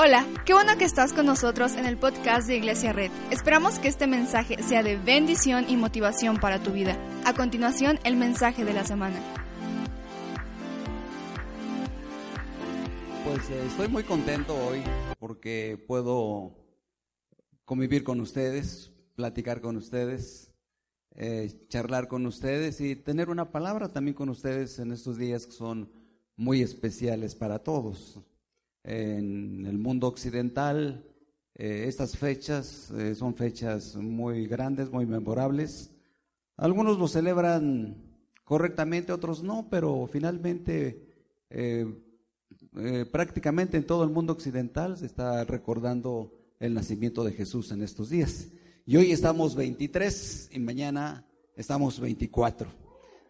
Hola, qué bueno que estás con nosotros en el podcast de Iglesia Red. Esperamos que este mensaje sea de bendición y motivación para tu vida. A continuación, el mensaje de la semana. Pues eh, estoy muy contento hoy porque puedo convivir con ustedes, platicar con ustedes, eh, charlar con ustedes y tener una palabra también con ustedes en estos días que son muy especiales para todos en el mundo occidental. Eh, estas fechas eh, son fechas muy grandes, muy memorables. Algunos lo celebran correctamente, otros no, pero finalmente eh, prácticamente en todo el mundo occidental se está recordando el nacimiento de Jesús en estos días. Y hoy estamos 23 y mañana estamos 24.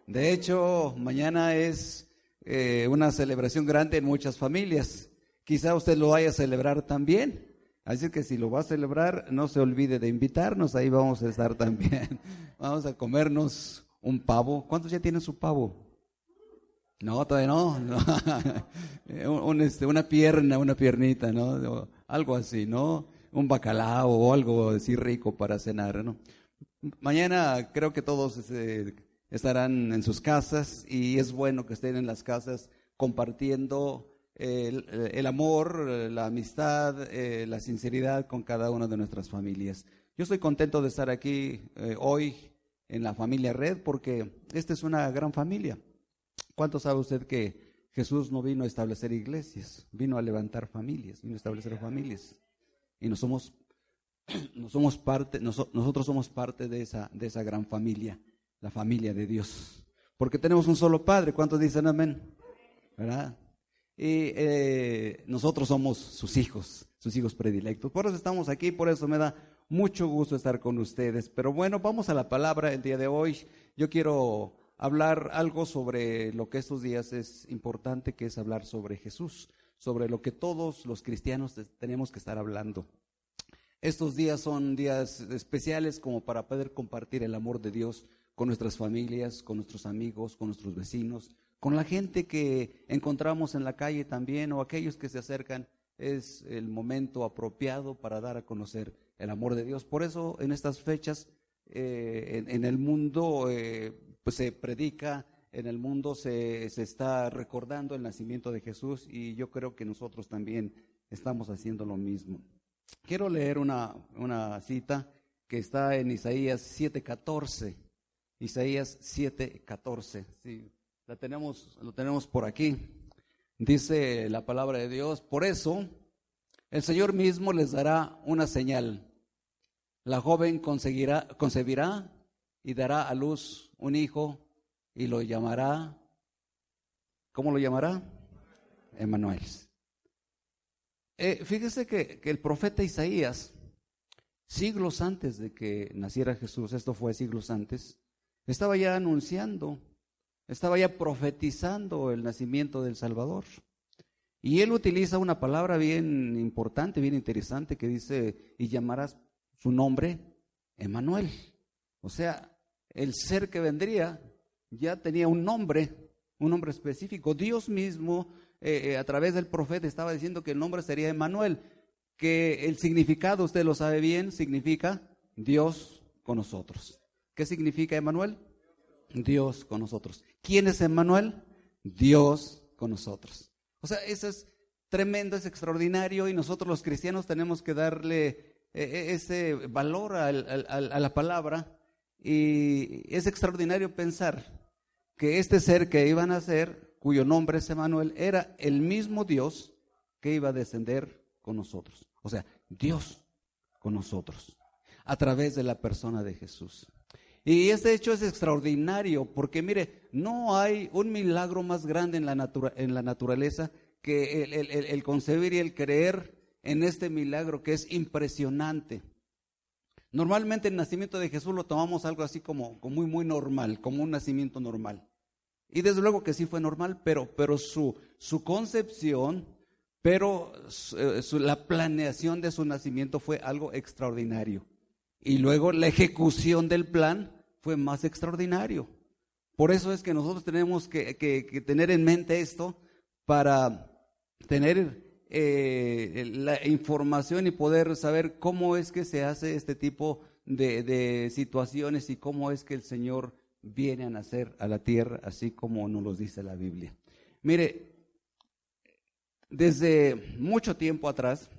De hecho, mañana es una celebración grande en muchas familias. Quizá usted lo vaya a celebrar también. Así que si lo va a celebrar, no se olvide de invitarnos, ahí vamos a estar también. Vamos a comernos un pavo. ¿Cuántos ya tienen su pavo? No, todavía no. Este, una pierna, una piernita, ¿no? Algo así, ¿no? Un bacalao o algo así rico para cenar, ¿no? Mañana creo que todos este, estarán en sus casas y es bueno que estén en las casas compartiendo el, amor, la amistad, eh, la sinceridad con cada una de nuestras familias. Yo estoy contento de estar aquí eh, hoy en la familia Red porque esta es una gran familia. ¿Cuánto sabe usted que Jesús no vino a establecer iglesias, vino a levantar familias, vino a establecer familias? Y no somos, no somos parte, nosotros somos parte de esa, de esa gran familia, la familia de Dios. Porque tenemos un solo Padre. ¿Cuántos dicen amén? ¿Verdad? Y eh, nosotros somos sus hijos, sus hijos predilectos. Por eso estamos aquí, por eso me da mucho gusto estar con ustedes. Pero bueno, vamos a la palabra el día de hoy. Yo quiero hablar algo sobre lo que estos días es importante, que es hablar sobre Jesús, sobre lo que todos los cristianos tenemos que estar hablando. Estos días son días especiales como para poder compartir el amor de Dios con nuestras familias, con nuestros amigos, con nuestros vecinos, con la gente que encontramos en la calle también o aquellos que se acercan, es el momento apropiado para dar a conocer el amor de Dios. Por eso en estas fechas eh, en, el mundo eh, pues se predica, en el mundo se, se, está recordando el nacimiento de Jesús y yo creo que nosotros también estamos haciendo lo mismo. Quiero leer una, una cita que está en Isaías 7:14. Isaías 7:14. Sí la tenemos, lo tenemos por aquí. Dice la palabra de Dios, por eso el Señor mismo les dará una señal. La joven conseguirá, concebirá y dará a luz un hijo y lo llamará, ¿cómo lo llamará? Emanuel. Eh, fíjese que, que el profeta Isaías, siglos antes de que naciera Jesús, esto fue siglos antes, estaba ya anunciando estaba ya profetizando el nacimiento del Salvador. Y él utiliza una palabra bien importante, bien interesante, que dice, y llamarás su nombre Emanuel. O sea, el ser que vendría ya tenía un nombre, un nombre específico. Dios mismo, eh, eh, a través del profeta, estaba diciendo que el nombre sería Emanuel, que el significado, usted lo sabe bien, significa Dios con nosotros. ¿Qué significa Emanuel? Dios con nosotros. ¿Quién es Emmanuel? Dios con nosotros. O sea, eso es tremendo, es extraordinario y nosotros los cristianos tenemos que darle eh, eh, ese valor a, la palabra y es extraordinario pensar que este ser que iban a ser, cuyo nombre es Emmanuel, era el mismo Dios que iba a descender con nosotros. O sea, Dios con nosotros, a través de la persona de Jesús. Y este hecho es extraordinario porque mire, no hay un milagro más grande en la, en la naturaleza que el, concebir y el creer en este milagro que es impresionante. Normalmente el nacimiento de Jesús lo tomamos algo así como, muy, muy normal, como un nacimiento normal. Y desde luego que sí fue normal, pero, pero su, su concepción, pero eh, la planeación de su nacimiento fue algo extraordinario. Y luego la ejecución del plan fue más extraordinario. Por eso es que nosotros tenemos que, tener en mente esto para tener eh, la información y poder saber cómo es que se hace este tipo de, de, situaciones y cómo es que el Señor viene a nacer a la tierra, así como nos lo dice la Biblia. Mire, desde mucho tiempo atrás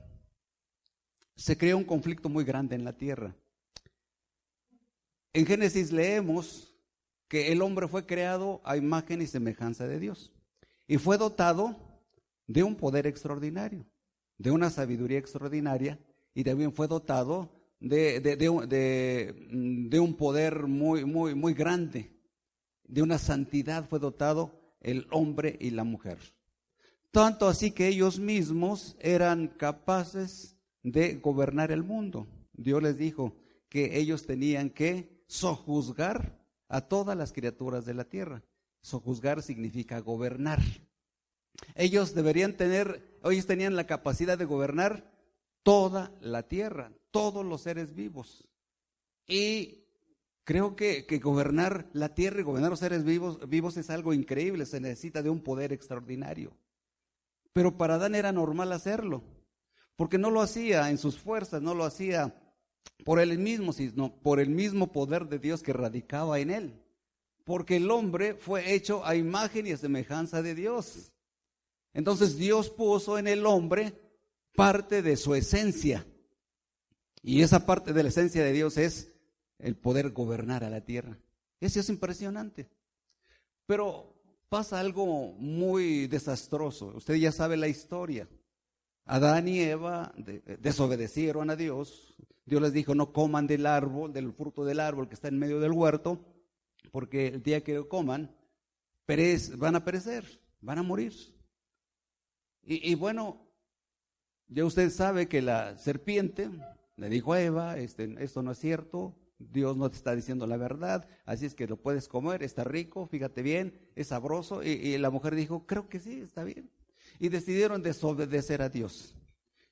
se creó un conflicto muy grande en la tierra. En Génesis leemos que el hombre fue creado a imagen y semejanza de Dios y fue dotado de un poder extraordinario, de una sabiduría extraordinaria y también fue dotado de, un poder muy, muy, muy grande, de una santidad fue dotado el hombre y la mujer. Tanto así que ellos mismos eran capaces de gobernar el mundo. Dios les dijo que ellos tenían que sojuzgar a todas las criaturas de la tierra. Sojuzgar significa gobernar. Ellos deberían tener, ellos tenían la capacidad de gobernar toda la tierra, todos los seres vivos. Y creo que, que, gobernar la tierra y gobernar los seres vivos, vivos es algo increíble, se necesita de un poder extraordinario. Pero para Adán era normal hacerlo, porque no lo hacía en sus fuerzas, no lo hacía por él mismo, sino por el mismo poder de Dios que radicaba en él. Porque el hombre fue hecho a imagen y a semejanza de Dios. Entonces Dios puso en el hombre parte de su esencia. Y esa parte de la esencia de Dios es el poder gobernar a la tierra. Eso es impresionante. Pero pasa algo muy desastroso. Usted ya sabe la historia. Adán y Eva desobedecieron a Dios. Dios les dijo, no coman del árbol, del fruto del árbol que está en medio del huerto, porque el día que lo coman, van a perecer, van a morir. Y, bueno, ya usted sabe que la serpiente le dijo a Eva, este, esto no es cierto, Dios no te está diciendo la verdad, así es que lo puedes comer, está rico, fíjate bien, es sabroso. Y, la mujer dijo, creo que sí, está bien. Y decidieron desobedecer a Dios.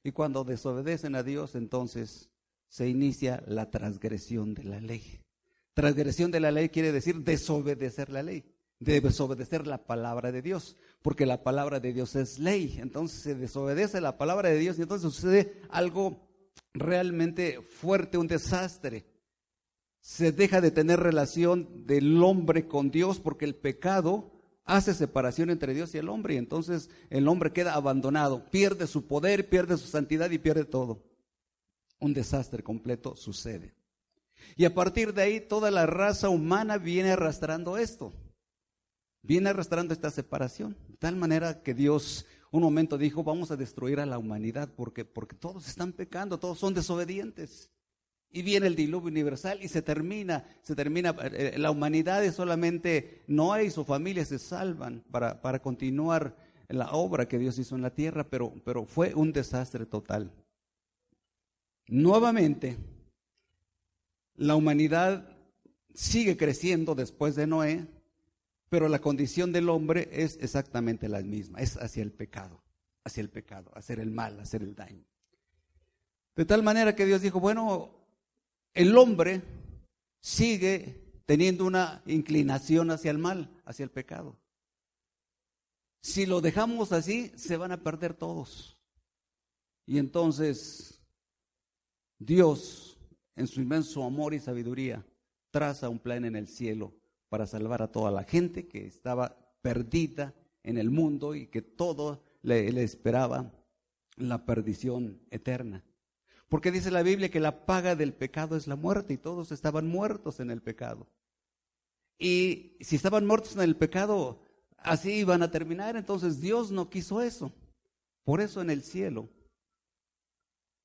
Y cuando desobedecen a Dios, entonces se inicia la transgresión de la ley. Transgresión de la ley quiere decir desobedecer la ley, desobedecer la palabra de Dios, porque la palabra de Dios es ley. Entonces se desobedece la palabra de Dios y entonces sucede algo realmente fuerte, un desastre se deja de tener relación del hombre con Dios porque el pecado hace separación entre Dios y el hombre y entonces el hombre queda abandonado, pierde su poder, pierde su santidad y pierde todo. Un desastre completo sucede. Y a partir de ahí toda la raza humana viene arrastrando esto, viene arrastrando esta separación, de tal manera que Dios un momento dijo, vamos a destruir a la humanidad porque, porque todos están pecando, todos son desobedientes. Y viene el diluvio universal y se termina, se termina, eh, la humanidad es solamente Noé y su familia se salvan para, para continuar la obra que Dios hizo en la tierra, pero, pero fue un desastre total. Nuevamente, la humanidad sigue creciendo después de Noé, pero la condición del hombre es exactamente la misma, es hacia el pecado, hacia el pecado, hacer el mal, hacer el daño. De tal manera que Dios dijo, bueno, el hombre sigue teniendo una inclinación hacia el mal, hacia el pecado. Si lo dejamos así, se van a perder todos. Y entonces Dios, en su inmenso amor y sabiduría, traza un plan en el cielo para salvar a toda la gente que estaba perdida en el mundo y que todo le, esperaba la perdición eterna. Porque dice la Biblia que la paga del pecado es la muerte y todos estaban muertos en el pecado. Y si estaban muertos en el pecado, así iban a terminar. Entonces Dios no quiso eso. Por eso en el cielo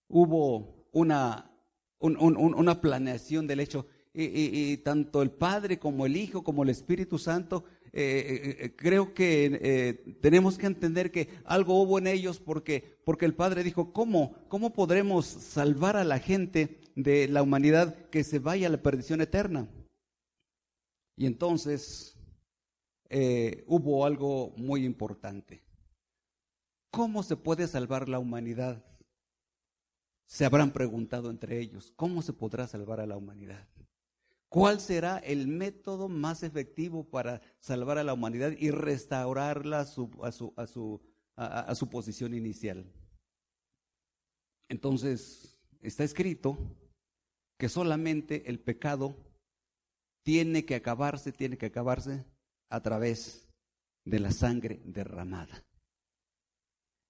hubo una, una planeación del hecho. y, tanto el Padre como el Hijo como el Espíritu Santo eh, eh, creo que eh, tenemos que entender que algo hubo en ellos porque, porque el Padre dijo, ¿cómo, ¿cómo podremos salvar a la gente de la humanidad que se vaya a la perdición eterna? Y entonces hubo algo muy importante. ¿Cómo se puede salvar la humanidad? Se habrán preguntado entre ellos, ¿cómo se podrá salvar a la humanidad? ¿Cuál será el método más efectivo para salvar a la humanidad y restaurarla a su, a su, a su, a, su posición inicial? Entonces, está escrito que solamente el pecado tiene que acabarse, tiene que acabarse a través de la sangre derramada.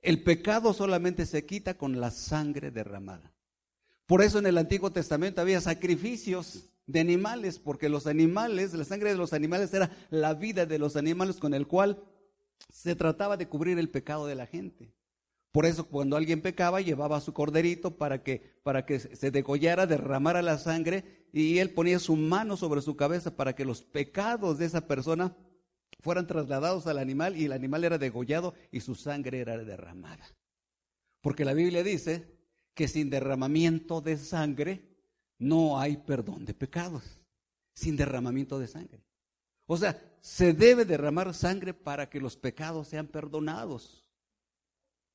El pecado solamente se quita con la sangre derramada. Por eso en el Antiguo Testamento había sacrificios de animales, porque los animales, la sangre de los animales era la vida de los animales con el cual se trataba de cubrir el pecado de la gente. Por eso cuando alguien pecaba llevaba su corderito para que, para que se degollara, derramara la sangre y él ponía su mano sobre su cabeza para que los pecados de esa persona fueran trasladados al animal y el animal era degollado y su sangre era derramada. Porque la Biblia dice que sin derramamiento de sangre no hay perdón de pecados. Sin derramamiento de sangre. O sea, se debe derramar sangre para que los pecados sean perdonados.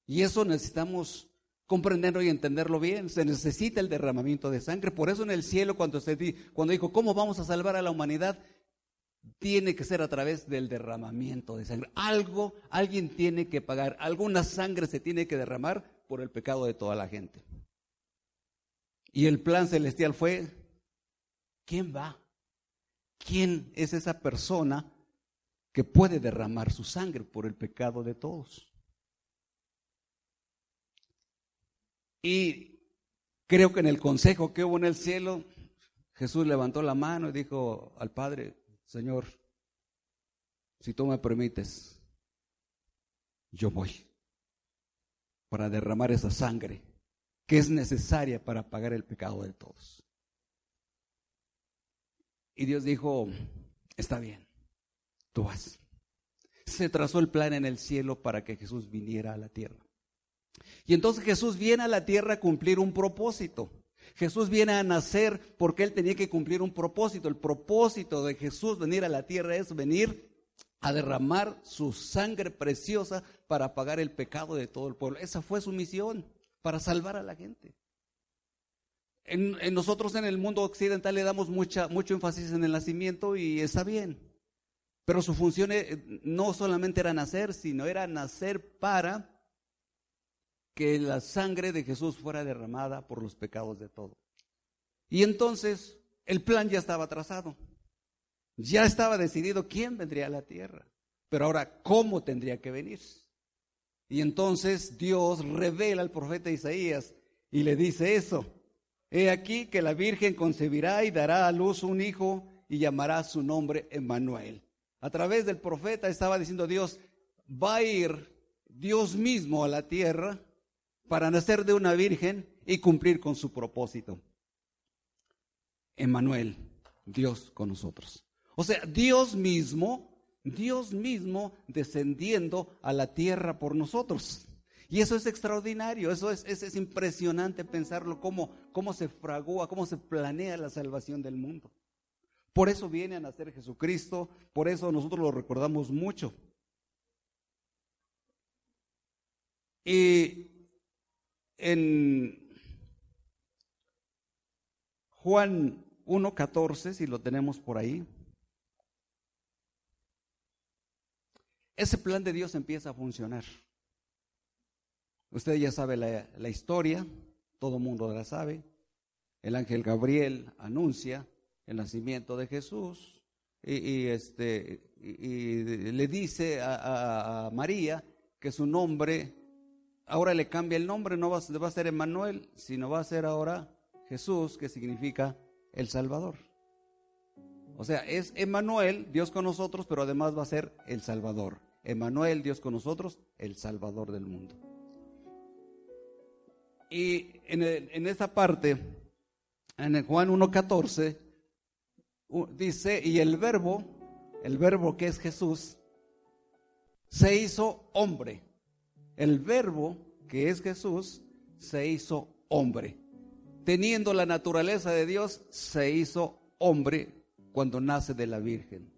Y eso necesitamos comprenderlo y entenderlo bien. Se necesita el derramamiento de sangre. Por eso en el cielo, cuando, se di, cuando dijo, ¿cómo vamos a salvar a la humanidad? Tiene que ser a través del derramamiento de sangre. Algo, alguien tiene que pagar. Alguna sangre se tiene que derramar por el pecado de toda la gente. Y el plan celestial fue, ¿quién va? ¿Quién es esa persona que puede derramar su sangre por el pecado de todos? Y creo que en el consejo que hubo en el cielo, Jesús levantó la mano y dijo al Padre, Señor, si tú me permites, yo voy para derramar esa sangre que es necesaria para pagar el pecado de todos. Y Dios dijo, está bien, tú vas. Se trazó el plan en el cielo para que Jesús viniera a la tierra. Y entonces Jesús viene a la tierra a cumplir un propósito. Jesús viene a nacer porque él tenía que cumplir un propósito. El propósito de Jesús venir a la tierra es venir a derramar su sangre preciosa para pagar el pecado de todo el pueblo. Esa fue su misión, para salvar a la gente. En, nosotros en el mundo occidental le damos mucha, mucho énfasis en el nacimiento y está bien. Pero su función eh, no solamente era nacer, sino era nacer para que la sangre de Jesús fuera derramada por los pecados de todos. Y entonces el plan ya estaba trazado. Ya estaba decidido quién vendría a la tierra. Pero ahora, ¿cómo tendría que venir? Y entonces Dios revela al profeta Isaías y le dice eso. He aquí que la Virgen concebirá y dará a luz un hijo y llamará su nombre Emmanuel. A través del profeta estaba diciendo Dios, va a ir Dios mismo a la tierra para nacer de una virgen y cumplir con su propósito. Emmanuel, Dios con nosotros. O sea, Dios mismo, Dios mismo descendiendo a la tierra por nosotros. Y eso es extraordinario, eso es, es, impresionante pensarlo, cómo, cómo se fragua, cómo se planea la salvación del mundo. Por eso viene a nacer Jesucristo, por eso nosotros lo recordamos mucho. Y en Juan 1.14, si lo tenemos por ahí, ese plan de Dios empieza a funcionar. Usted ya sabe la, historia, todo mundo la sabe. El ángel Gabriel anuncia el nacimiento de Jesús y, este, y, le dice a, María que su nombre, ahora le cambia el nombre, no va, a ser Emmanuel, sino va a ser ahora Jesús, que significa el Salvador. O sea, es Emmanuel, Dios con nosotros, pero además va a ser el Salvador. Emmanuel, Dios con nosotros, el Salvador del mundo. Y en, en esta parte, en el Juan 1.14, dice, y el verbo, el verbo que es Jesús, se hizo hombre. El verbo que es Jesús se hizo hombre. Teniendo la naturaleza de Dios, se hizo hombre cuando nace de la Virgen.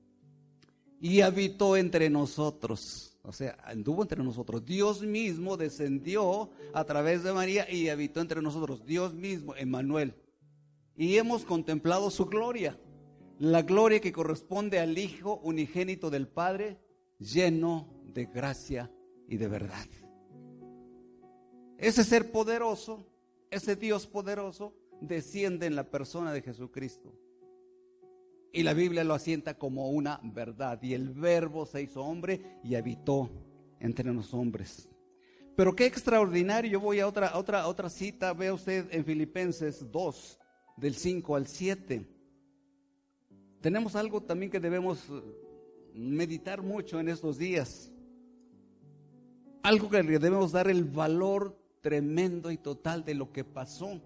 Y habitó entre nosotros o sea, anduvo entre nosotros. Dios mismo descendió a través de María y habitó entre nosotros. Dios mismo, Emmanuel. Y hemos contemplado su gloria. La gloria que corresponde al Hijo unigénito del Padre, lleno de gracia y de verdad. Ese ser poderoso ese Dios poderoso desciende en la persona de Jesucristo. Y la Biblia lo asienta como una verdad. Y el verbo se hizo hombre y habitó entre los hombres. Pero qué extraordinario. Yo voy a otra, otra, otra cita. Vea usted en Filipenses 2, del 5 al 7. Tenemos algo también que debemos eh, meditar mucho en estos días. Algo que debemos dar el valor tremendo y total de lo que pasó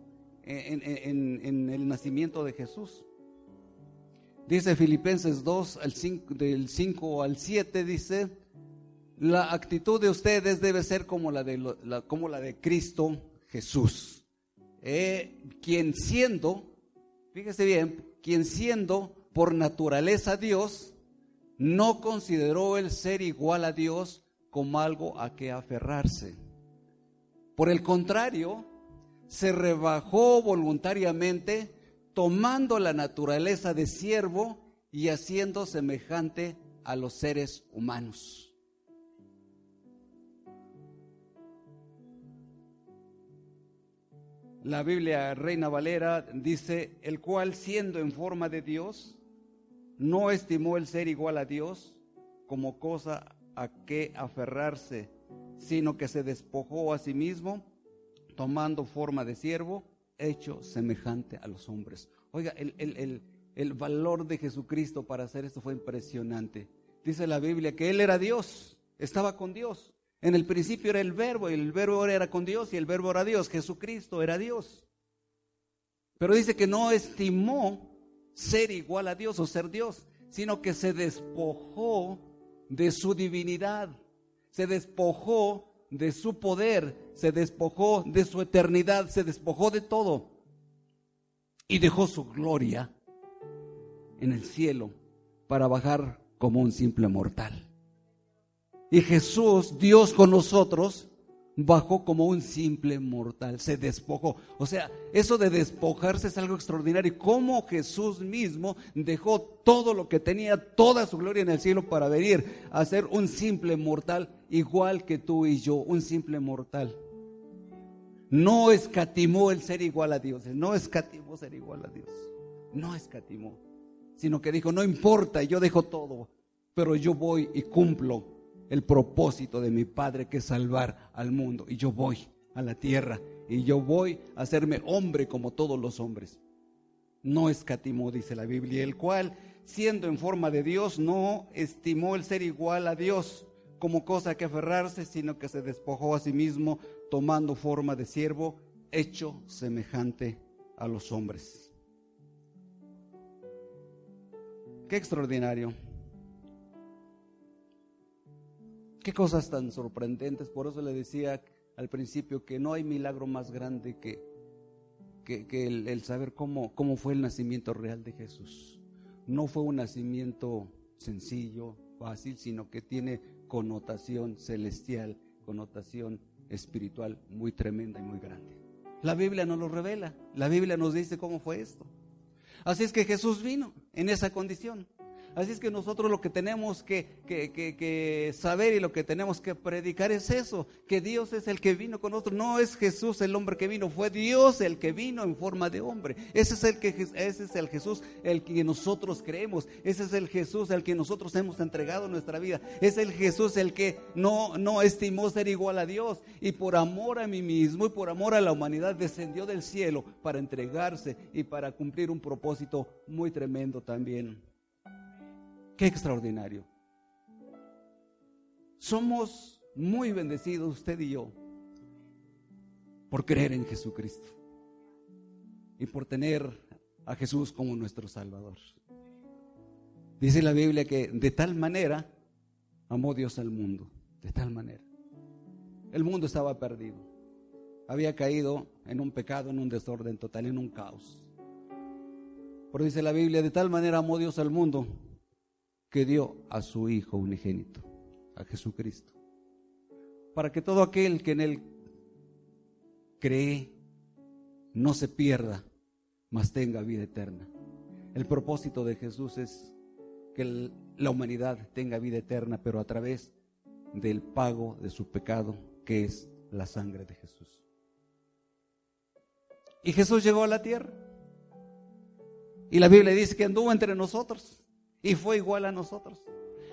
en, el nacimiento de Jesús. Dice Filipenses 2, al 5, del 5 al 7, dice, la actitud de ustedes debe ser como la de, como la de Cristo Jesús, eh, quien siendo, fíjese bien, quien siendo por naturaleza Dios, no consideró el ser igual a Dios como algo a que aferrarse. Por el contrario, se rebajó voluntariamente, tomando la naturaleza de siervo y haciendo semejante a los seres humanos. La Biblia Reina Valera dice, el cual siendo en forma de Dios, no estimó el ser igual a Dios como cosa a que aferrarse, sino que se despojó a sí mismo tomando forma de siervo, hecho semejante a los hombres. Oiga, el, valor de Jesucristo para hacer esto fue impresionante. Dice la Biblia que Él era Dios, estaba con Dios. En el principio era el verbo y el verbo era con Dios y el verbo era Dios. Jesucristo era Dios. Pero dice que no estimó ser igual a Dios o ser Dios, sino que se despojó de su divinidad, se despojó de su poder, se despojó de su eternidad, se despojó de todo y dejó su gloria en el cielo para bajar como un simple mortal. Y Jesús, Dios con nosotros, bajó como un simple mortal, se despojó. O sea, eso de despojarse es algo extraordinario. Cómo Jesús mismo dejó todo lo que tenía, toda su gloria en el cielo para venir a ser un simple mortal, igual que tú y yo, un simple mortal. No escatimó el ser igual a Dios, no escatimó ser igual a Dios, no escatimó, sino que dijo, no importa, yo dejo todo, pero yo voy y cumplo el propósito de mi Padre que es salvar al mundo. Y yo voy a la tierra y yo voy a hacerme hombre como todos los hombres. No escatimó, dice la Biblia, el cual, siendo en forma de Dios, no estimó el ser igual a Dios como cosa que aferrarse, sino que se despojó a sí mismo, tomando forma de siervo, hecho semejante a los hombres. Qué extraordinario. Qué cosas tan sorprendentes. Por eso le decía al principio que no hay milagro más grande que, que, el, saber cómo, cómo fue el nacimiento real de Jesús. No fue un nacimiento sencillo, fácil, sino que tiene connotación celestial, connotación espiritual muy tremenda y muy grande. La Biblia nos lo revela, la Biblia nos dice cómo fue esto. Así es que Jesús vino en esa condición. Así es que nosotros lo que tenemos que, saber y lo que tenemos que predicar es eso, que Dios es el que vino con nosotros. No es Jesús el hombre que vino, fue Dios el que vino en forma de hombre. Ese es el, que, ese es el Jesús el que nosotros creemos. Ese es el Jesús el que nosotros hemos entregado nuestra vida. Es el Jesús el que no, no estimó ser igual a Dios y por amor a mí mismo y por amor a la humanidad descendió del cielo para entregarse y para cumplir un propósito muy tremendo también. Qué extraordinario. Somos muy bendecidos usted y yo por creer en Jesucristo y por tener a Jesús como nuestro Salvador. Dice la Biblia que de tal manera amó Dios al mundo, de tal manera. El mundo estaba perdido, había caído en un pecado, en un desorden total, en un caos. Pero dice la Biblia, de tal manera amó Dios al mundo que dio a su Hijo unigénito, a Jesucristo, para que todo aquel que en Él cree no se pierda, mas tenga vida eterna. El propósito de Jesús es que la humanidad tenga vida eterna, pero a través del pago de su pecado, que es la sangre de Jesús. Y Jesús llegó a la tierra. Y la Biblia dice que anduvo entre nosotros y fue igual a nosotros.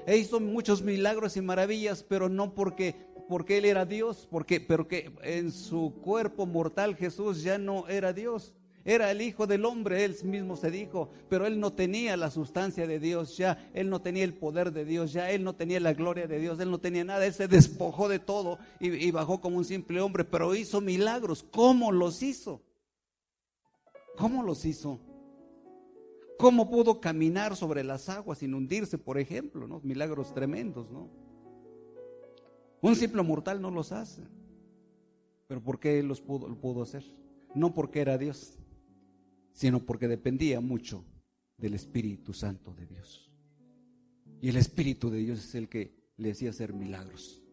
E hizo muchos milagros y maravillas, pero no porque, porque Él era Dios, porque, pero que en su cuerpo mortal Jesús ya no era Dios. Era el Hijo del Hombre, Él mismo se dijo, pero Él no tenía la sustancia de Dios ya, Él no tenía el poder de Dios ya, Él no tenía la gloria de Dios, Él no tenía nada, Él se despojó de todo y, y bajó como un simple hombre, pero hizo milagros. ¿Cómo los hizo? ¿Cómo los hizo? ¿Cómo pudo caminar sobre las aguas sin hundirse, por ejemplo? ¿no? Milagros tremendos, ¿no? Un simple mortal no los hace. Pero ¿por qué él los pudo, lo pudo hacer? No porque era Dios, sino porque dependía mucho del Espíritu Santo de Dios. Y el Espíritu de Dios es el que le hacía hacer milagros.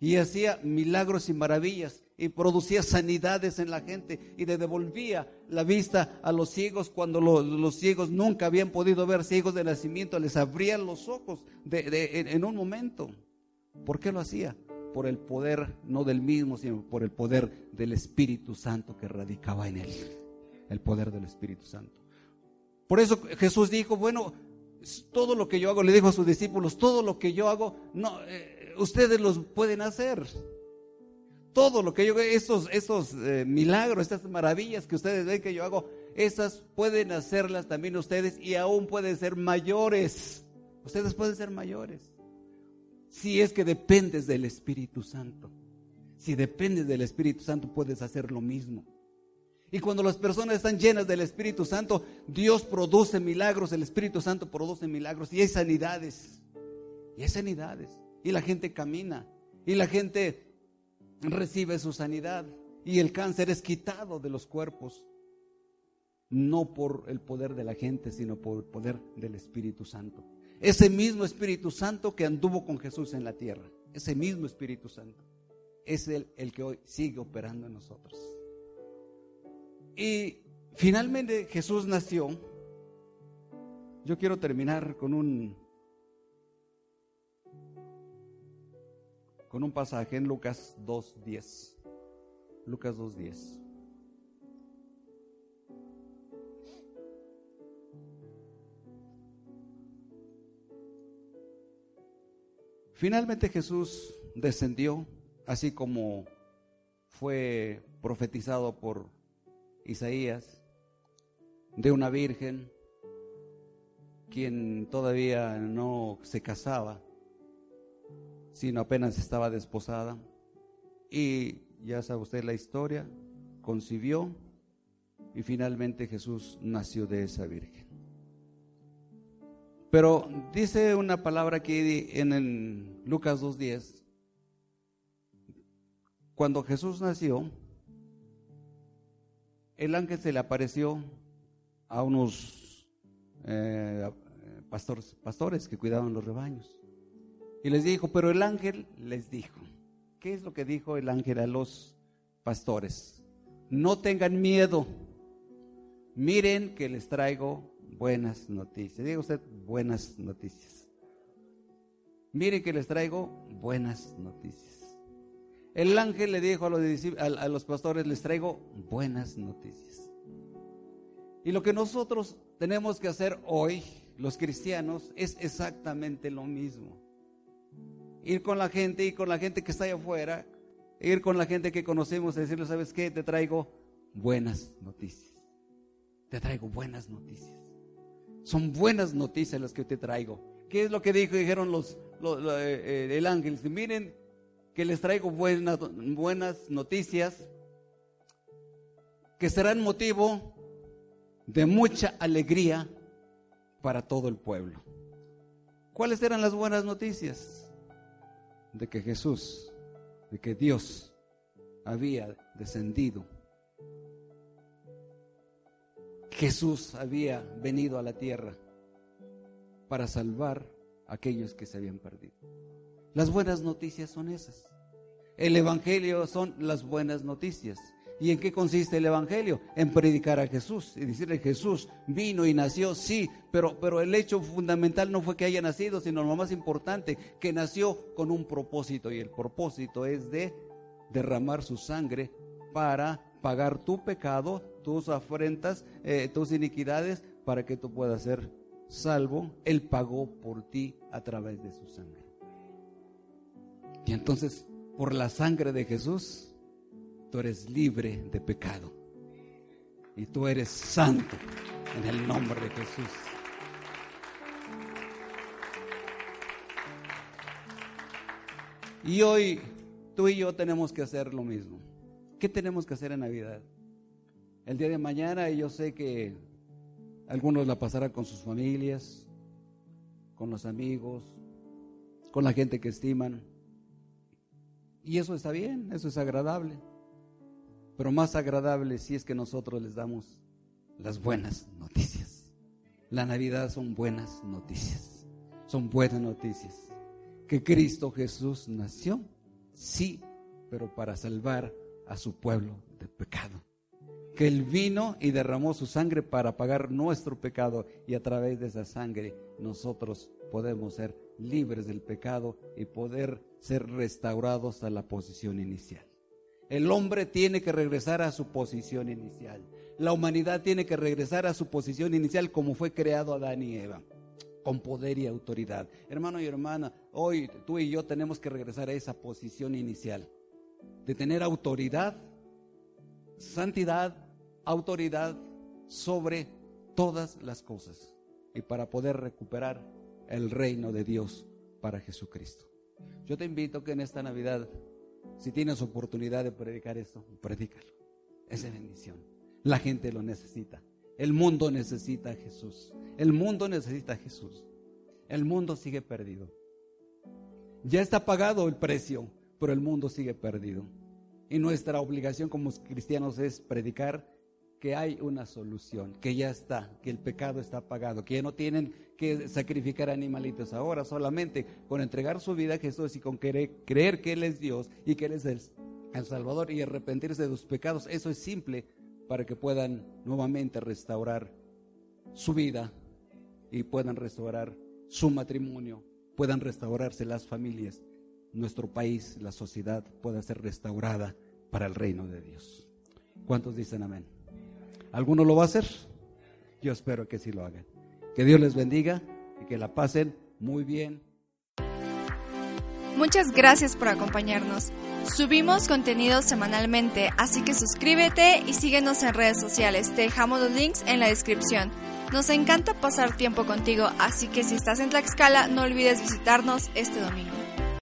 Y hacía milagros y maravillas y producía sanidades en la gente y le devolvía la vista a los ciegos cuando los, ciegos nunca habían podido ver ciegos de nacimiento, les abrían los ojos en un momento. ¿Por qué lo hacía? Por el poder, no del mismo, sino por el poder del Espíritu Santo que radicaba en él el poder del Espíritu Santo. Por eso Jesús dijo, bueno, todo lo que yo hago, le dijo a sus discípulos, todo lo que yo hago, no, eh, ustedes los pueden hacer. Todo lo que yo, esos, esos eh, milagros, estas maravillas que ustedes ven que yo hago, esas pueden hacerlas también ustedes y aún pueden ser mayores. Ustedes pueden ser mayores. Si es que dependes del Espíritu Santo. Si dependes del Espíritu Santo, puedes hacer lo mismo. Y cuando las personas están llenas del Espíritu Santo, Dios produce milagros, el Espíritu Santo produce milagros y hay sanidades. Y hay sanidades. Y la gente camina. Y la gente recibe su sanidad. Y el cáncer es quitado de los cuerpos. No por el poder de la gente, sino por el poder del Espíritu Santo. Ese mismo Espíritu Santo que anduvo con Jesús en la tierra. Ese mismo Espíritu Santo. Es el, el que hoy sigue operando en nosotros. Y finalmente Jesús nació. Yo quiero terminar con un con un pasaje en Lucas 2:10. Lucas 2:10. Finalmente Jesús descendió, así como fue profetizado por Isaías, de una virgen quien todavía no se casaba, sino apenas estaba desposada. Y ya sabe usted la historia, concibió y finalmente Jesús nació de esa virgen. Pero dice una palabra que en, en Lucas 2.10, cuando Jesús nació, el ángel se le apareció a unos eh, pastores, pastores que cuidaban los rebaños. Y les dijo, pero el ángel les dijo, ¿qué es lo que dijo el ángel a los pastores? No tengan miedo, miren que les traigo buenas noticias. Diga usted buenas noticias. Miren que les traigo buenas noticias. El ángel le dijo a los, a los pastores, les traigo buenas noticias. Y lo que nosotros tenemos que hacer hoy, los cristianos, es exactamente lo mismo. Ir con la gente y con la gente que está allá afuera, ir con la gente que conocemos y decirle, ¿sabes qué? Te traigo buenas noticias. Te traigo buenas noticias. Son buenas noticias las que te traigo. ¿Qué es lo que dijo? Dijeron los, eh, eh, el ángel. Miren, que les traigo buenas, buenas noticias que serán motivo de mucha alegría para todo el pueblo. ¿Cuáles eran las buenas noticias? De que Jesús, de que Dios había descendido. Jesús había venido a la tierra para salvar a aquellos que se habían perdido. Las buenas noticias son esas. El Evangelio son las buenas noticias. ¿Y en qué consiste el Evangelio? En predicar a Jesús y decirle Jesús vino y nació, sí, pero, pero el hecho fundamental no fue que haya nacido, sino lo más importante, que nació con un propósito y el propósito es de derramar su sangre para pagar tu pecado, tus afrentas, eh, tus iniquidades, para que tú puedas ser salvo. Él pagó por ti a través de su sangre. Y entonces, por la sangre de Jesús, tú eres libre de pecado. Y tú eres santo en el nombre de Jesús. Y hoy tú y yo tenemos que hacer lo mismo. ¿Qué tenemos que hacer en Navidad? El día de mañana yo sé que algunos la pasarán con sus familias, con los amigos, con la gente que estiman. Y eso está bien, eso es agradable. Pero más agradable si es que nosotros les damos las buenas noticias. La Navidad son buenas noticias. Son buenas noticias. Que Cristo Jesús nació, sí, pero para salvar a su pueblo del pecado. Que Él vino y derramó su sangre para pagar nuestro pecado y a través de esa sangre nosotros podemos ser libres del pecado y poder ser restaurados a la posición inicial. El hombre tiene que regresar a su posición inicial. La humanidad tiene que regresar a su posición inicial como fue creado Adán y Eva, con poder y autoridad. Hermano y hermana, hoy tú y yo tenemos que regresar a esa posición inicial, de tener autoridad, santidad, autoridad sobre todas las cosas y para poder recuperar el reino de Dios para Jesucristo. Yo te invito que en esta Navidad, si tienes oportunidad de predicar esto, predícalo. Es bendición. La gente lo necesita. El mundo necesita a Jesús. El mundo necesita a Jesús. El mundo sigue perdido. Ya está pagado el precio, pero el mundo sigue perdido. Y nuestra obligación como cristianos es predicar que hay una solución, que ya está, que el pecado está pagado, que ya no tienen que sacrificar animalitos ahora, solamente con entregar su vida a Jesús y con creer que Él es Dios y que Él es el, el Salvador y arrepentirse de sus pecados. Eso es simple para que puedan nuevamente restaurar su vida y puedan restaurar su matrimonio, puedan restaurarse las familias, nuestro país, la sociedad pueda ser restaurada para el reino de Dios. ¿Cuántos dicen amén? ¿Alguno lo va a hacer? Yo espero que sí lo hagan. Que Dios les bendiga y que la pasen muy bien. Muchas gracias por acompañarnos. Subimos contenido semanalmente, así que suscríbete y síguenos en redes sociales. Te dejamos los links en la descripción. Nos encanta pasar tiempo contigo, así que si estás en Tlaxcala, no olvides visitarnos este domingo.